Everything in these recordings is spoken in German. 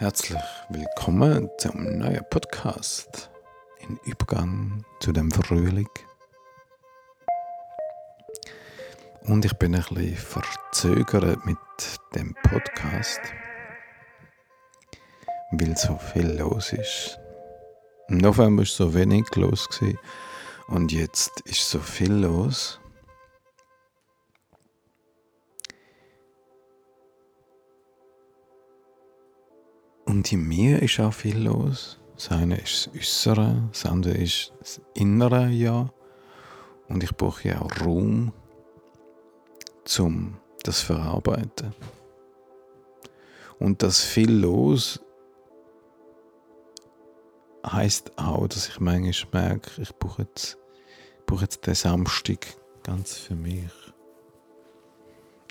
Herzlich willkommen zum neuen Podcast in Übergang zu dem Frühling. Und ich bin ein bisschen verzögert mit dem Podcast, weil so viel los ist. Im November war so wenig los und jetzt ist so viel los. Und in mir ist auch viel los. Das eine ist das Äußere, das andere ist das Innere, ja. Und ich brauche ja auch Raum, um das zu verarbeiten. Und das viel los heißt auch, dass ich manchmal merke, ich brauche jetzt, ich brauche jetzt den Samstag ganz für mich.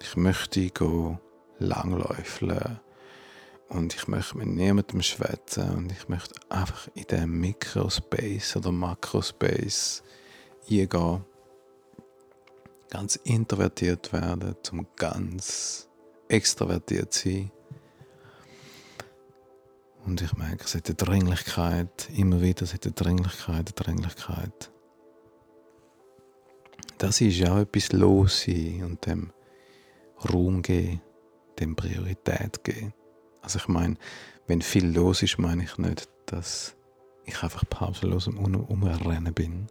Ich möchte go langläufeln und ich möchte mit niemandem schwätzen und ich möchte einfach in den Mikrospace oder Makrospace eingehen. Ganz introvertiert werden, zum ganz extrovertiert sein. Und ich merke, es hat eine Dringlichkeit, immer wieder, es hat eine Dringlichkeit, eine Dringlichkeit. Das ist auch etwas los und dem Raum geben, dem Priorität geben. Also ich meine, wenn viel los ist, meine ich nicht, dass ich einfach pausenlos am Umrennen bin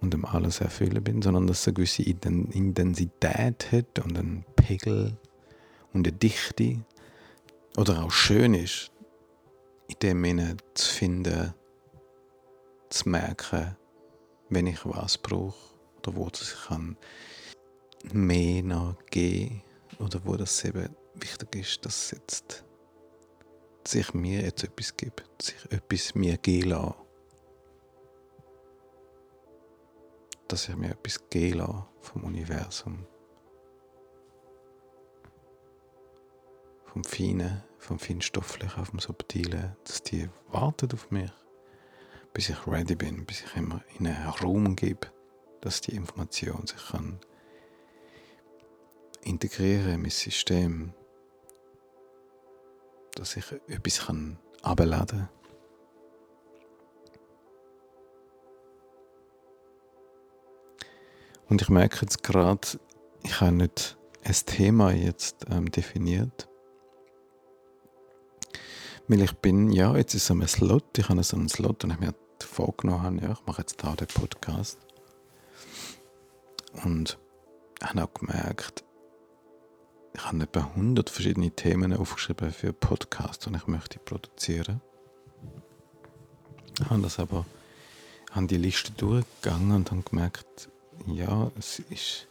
und um alles erfüllen bin, sondern dass es eine gewisse Intensität hat und einen Pegel und eine Dichte. Oder auch schön ist, in dem Sinne zu finden, zu merken, wenn ich was brauche oder wo es kann mehr noch geben oder wo das eben wichtig ist, dass es jetzt sich mir jetzt etwas gibt, sich etwas mir gehen lassen. Dass ich mir etwas gehen lasse vom Universum. Vom Feinen, vom Feinstofflichen, vom Subtilen, dass die warten auf mich, bis ich ready bin, bis ich immer in einen Raum gebe, dass die Information sich kann integrieren in mein System dass ich etwas abladen kann. Und ich merke jetzt gerade, ich habe nicht ein Thema jetzt ähm, definiert. Weil ich bin, ja, jetzt ist es ein Slot, ich habe so einen Slot und ich mir vorgenommen, ja, ich mache jetzt da den Podcast. Und ich habe auch gemerkt, ich habe etwa 100 verschiedene Themen aufgeschrieben für Podcasts, die ich möchte produzieren. Ich habe das aber habe die Liste durchgegangen und habe gemerkt, ja, es ist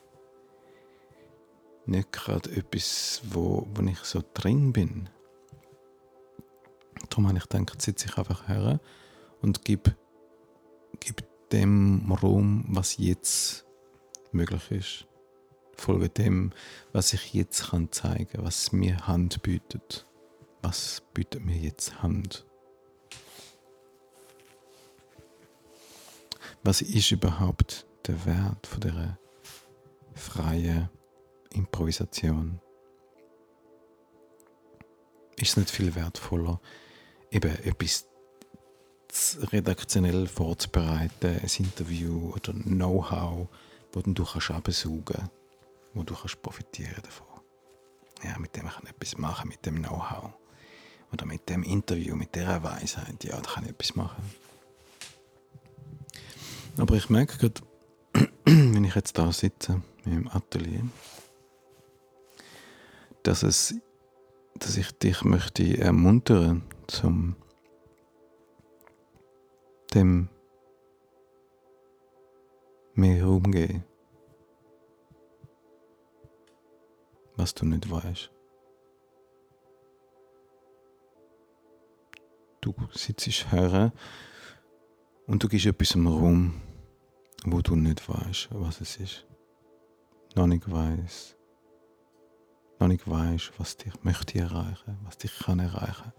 nicht gerade etwas, wo, wo ich so drin bin. Darum habe ich gedacht, sitze ich einfach her und gebe, gebe dem Raum, was jetzt möglich ist. Folge dem, was ich jetzt kann zeigen, was mir Hand bietet. Was bietet mir jetzt Hand? Was ist überhaupt der Wert von der freien Improvisation? Ist es nicht viel wertvoller, eben etwas redaktionell vorzubereiten, ein Interview oder Know-how, das du absaugen kannst? Wo du kannst profitieren davon. Ja, mit dem kann ich etwas machen, mit dem Know-how. Oder mit dem Interview, mit dieser Weisheit. Ja, da kann ich etwas machen. Aber ich merke gerade, wenn ich jetzt da sitze, im Atelier, dass, es, dass ich dich möchte ermuntern, zum dem mehr umgehen was du nicht weißt. Du sitzt her und du gehst etwas im Raum, wo du nicht weißt, was es ist. Noch nicht weißt. Noch nicht weißt, was dich möchte erreichen, was dich kann erreichen.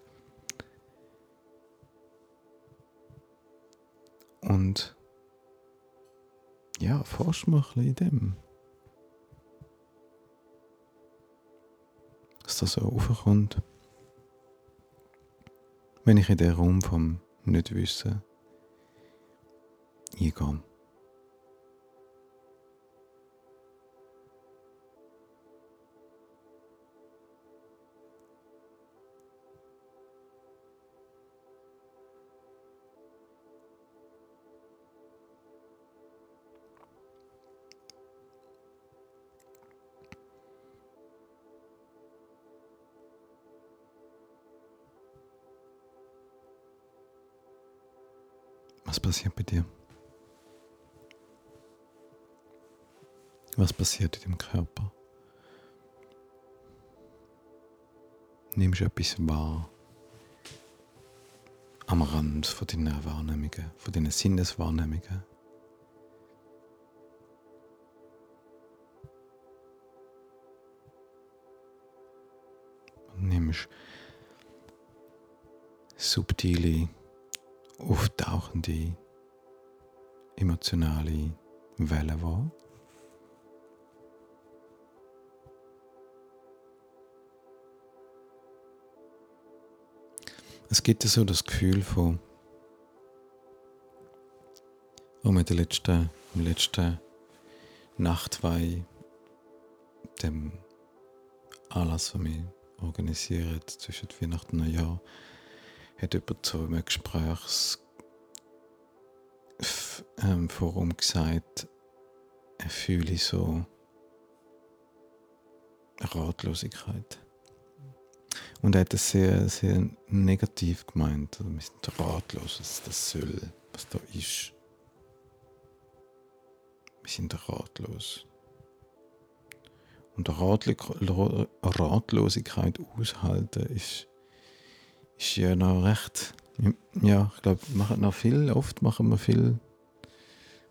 Und ja, forsch mal ein bisschen in dem. Dass das so raufkommt. wenn ich in den Raum vom Nichtwissen eingehe. Was passiert bei dir? Was passiert in deinem Körper? Nimmst du etwas wahr am Rand von deinen Wahrnehmungen, von deinen Sinneswahrnehmungen? nimmst subtile auftauchende emotionale Wellen wahr. Es gibt so das Gefühl von, wo wir der letzten, im letzten Nachtweih, dem Anlass, den wir organisieren zwischen Weihnachten und Neujahr, hat jemand so einem Gesprächsforum ähm, gesagt, er fühle so Ratlosigkeit. Und er hat es sehr, sehr negativ gemeint. Also wir sind ratlos, was das soll, was da ist. Wir sind ratlos. Und Ratlosigkeit aushalten ist ist ja noch recht. Ja, ich glaube, wir machen noch viel. Oft machen wir viel.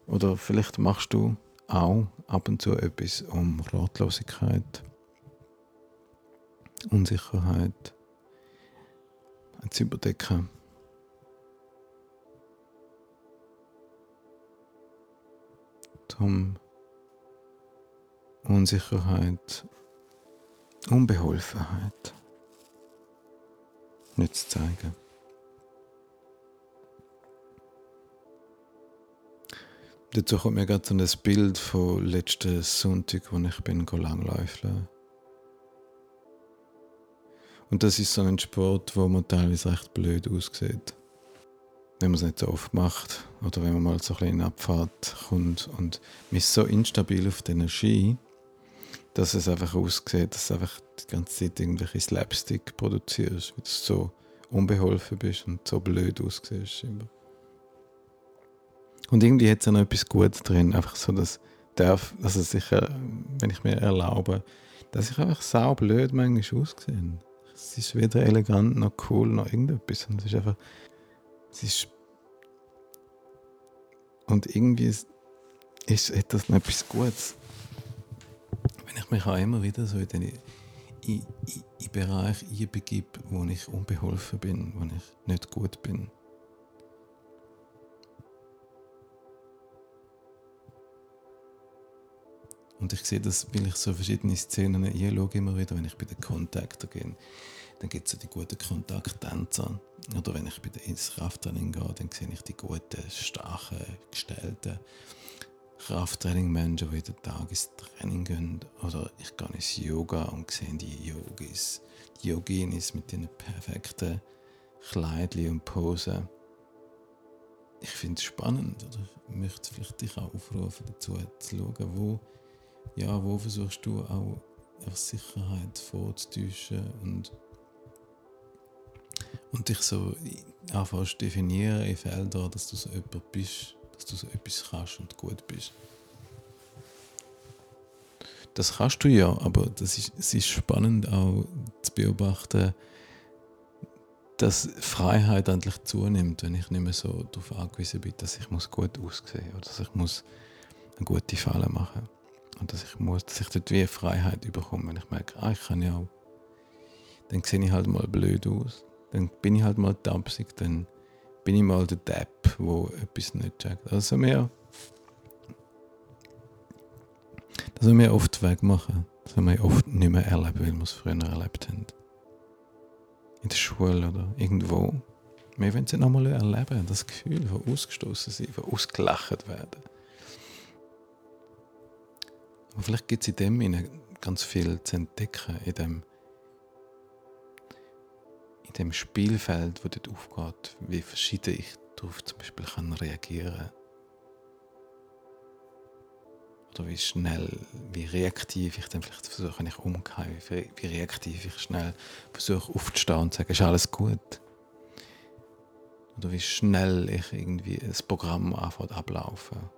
Oder vielleicht machst du auch ab und zu etwas um Ratlosigkeit, Unsicherheit zu überdecken. Um Unsicherheit, Unbeholfenheit zeigen. Dazu kommt mir gerade so ein Bild von letzten Sonntag, wo ich bin langläufeln. Und das ist so ein Sport, wo man teilweise recht blöd aussieht. Wenn man es nicht so oft macht oder wenn man mal so ein bisschen in Abfahrt kommt und man ist so instabil auf den Ski, dass es einfach aussieht, dass du einfach die ganze Zeit irgendwelche Slapstick produzierst, weil du so unbeholfen bist und so blöd aussiehst. Und irgendwie hat es auch noch etwas Gutes drin, einfach so, dass darf, also sicher, wenn ich mir erlaube, dass ich einfach sau blöd manchmal aussehe. Es ist weder elegant noch cool noch irgendetwas. Und es ist einfach, es ist und irgendwie ist, ist, hat das noch etwas Gutes mich auch immer wieder so in den in, in, in Bereich einbegebe, wo ich unbeholfen bin, wo ich nicht gut bin. Und ich sehe das, weil ich so verschiedene Szenen einschaue, immer wieder, wenn ich bei den Kontakten gehe. Dann gibt es so die guten Kontakttänzer. Oder wenn ich bei den ins Krafttraining gehe, dann sehe ich die guten, starken, gestellten Krafttraining-Menschen, die jeden Tag ins Training gehen. Oder ich gehe ins Yoga und sehe die Yogis, die Yoginis mit ihren perfekten Kleidchen und Posen. Ich finde es spannend. Oder ich möchte vielleicht dich auch aufrufen, dazu zu schauen, wo, ja, wo versuchst du auch Sicherheit vorzutäuschen und, und dich so einfach definieren in Feldern, dass du so jemand bist dass du so etwas kannst und gut bist. Das kannst du ja, aber das ist, es ist spannend auch zu beobachten, dass Freiheit endlich zunimmt, wenn ich nicht mehr so darauf angewiesen bin, dass ich muss gut aussehen muss oder dass ich muss eine gute Falle machen und dass ich muss, dass ich dort wie Freiheit bekomme, wenn ich merke, ah, ich kann ja auch, dann sehe ich halt mal blöd aus, dann bin ich halt mal tapsig, dann bin ich mal der Depp, wo etwas nicht checkt. Also mehr, das wir mehr oft wegmachen. Das haben wir oft nicht mehr erleben, weil wir es früher erlebt haben. In der Schule oder irgendwo. Wir wollen es nochmal erleben, das Gefühl von ausgestoßen sein, von ausgelacht werden. Und vielleicht gibt es in dem ganz viel zu entdecken, in dem, dem Spielfeld, wo dort aufgeht, wie verschieden ich darauf zum Beispiel kann reagieren kann oder wie schnell, wie reaktiv ich dann vielleicht versuche, wenn ich umgehe, wie, reaktiv ich schnell versuche aufzustehen und zu sagen, ist alles gut. Oder wie schnell ich irgendwie das Programm anfängt ablaufen.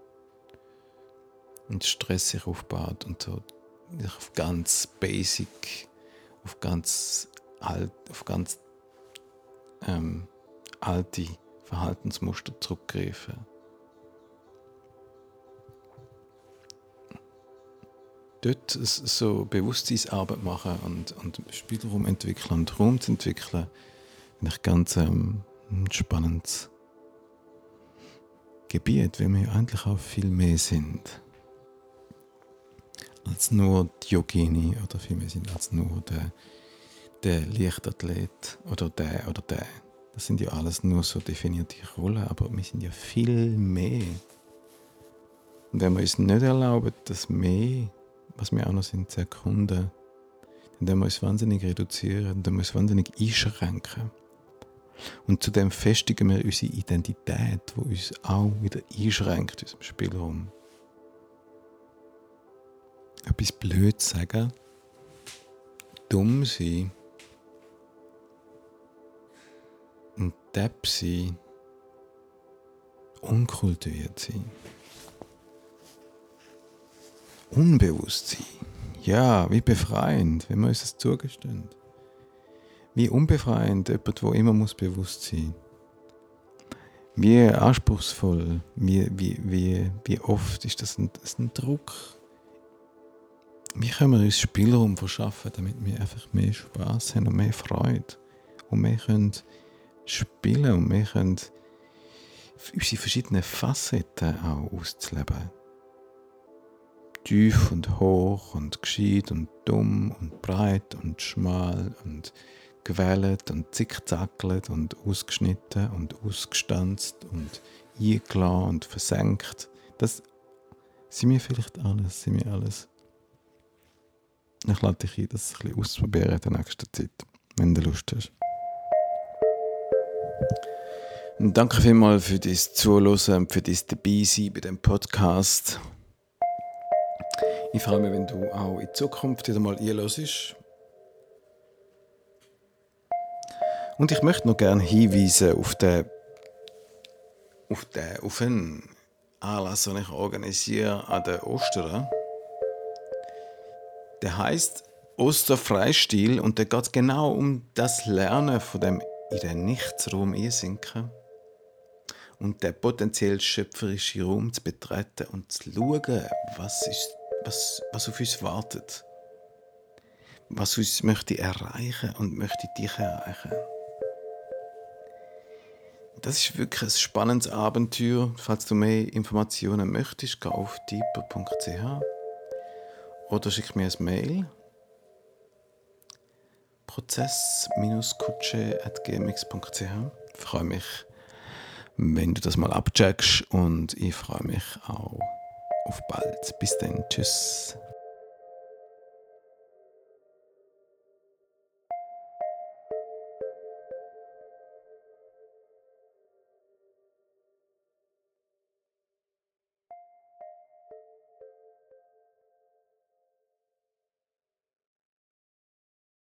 Und Stress sich aufbaut und so auf ganz basic, auf ganz alt, auf ganz ähm, alte Verhaltensmuster zurückgreifen. dort so Bewusstseinsarbeit machen und, und Spielraum entwickeln und Raum zu entwickeln, finde ich ganz ähm, spannendes Gebiet, weil wir eigentlich auch viel mehr sind als nur die oder viel mehr sind als nur der, der Leichtathlet oder der oder der. Das sind ja alles nur so definierte Rollen, aber wir sind ja viel mehr. Und wenn wir uns nicht erlauben, dass mehr was wir auch noch sind, zu erkunden, dann muss wahnsinnig reduzieren, dann muss wahnsinnig einschränken. Und zudem festigen wir unsere Identität, wo uns auch wieder einschränkt, unserem Spielraum. Etwas blöd sagen, dumm sein, Depp sein, unkultiviert sein. Unbewusstsein. Ja, wie befreiend, wenn wir uns das zugestehen. Wie unbefreiend, jemand, der immer muss bewusst sein Wie anspruchsvoll, wie, wie, wie, wie oft ist das ein, das ein Druck. Wie können wir uns Spielraum verschaffen, damit wir einfach mehr Spaß haben und mehr Freude und mehr können spielen und mehr können unsere verschiedenen Facetten auch auszuleben tief und hoch und gescheit und dumm und breit und schmal und gewählt und zickzackelt und ausgeschnitten und ausgestanzt und eingeladen und versenkt. Das sind wir vielleicht alles, sind wir alles. Ich lade dich ein, das ein bisschen auszuprobieren in der nächsten Zeit, wenn du Lust hast. Danke vielmals für das Zuhören und für das Dabeisein bei dem Podcast. Ich freue mich, wenn du auch in Zukunft wieder mal einhörst. Und ich möchte noch gerne hinweisen auf den, auf den, auf einen Anlass, den ich organisiere an den Ostern. Der heißt Osterfreistil und der geht genau um das Lernen von dem in den Nichtsraum einsinken und den potenziell schöpferischen Raum zu betreten und zu schauen, was ist was, was auf uns wartet. Was uns möchte erreichen und möchte dich erreichen. Das ist wirklich ein spannendes Abenteuer. Falls du mehr Informationen möchtest, geh auf deeper.ch oder schick mir ein Mail prozess-kutsche.gmx.ch. Ich freue mich, wenn du das mal abcheckst und ich freue mich auch auf bald. Bis dann. Tschüss.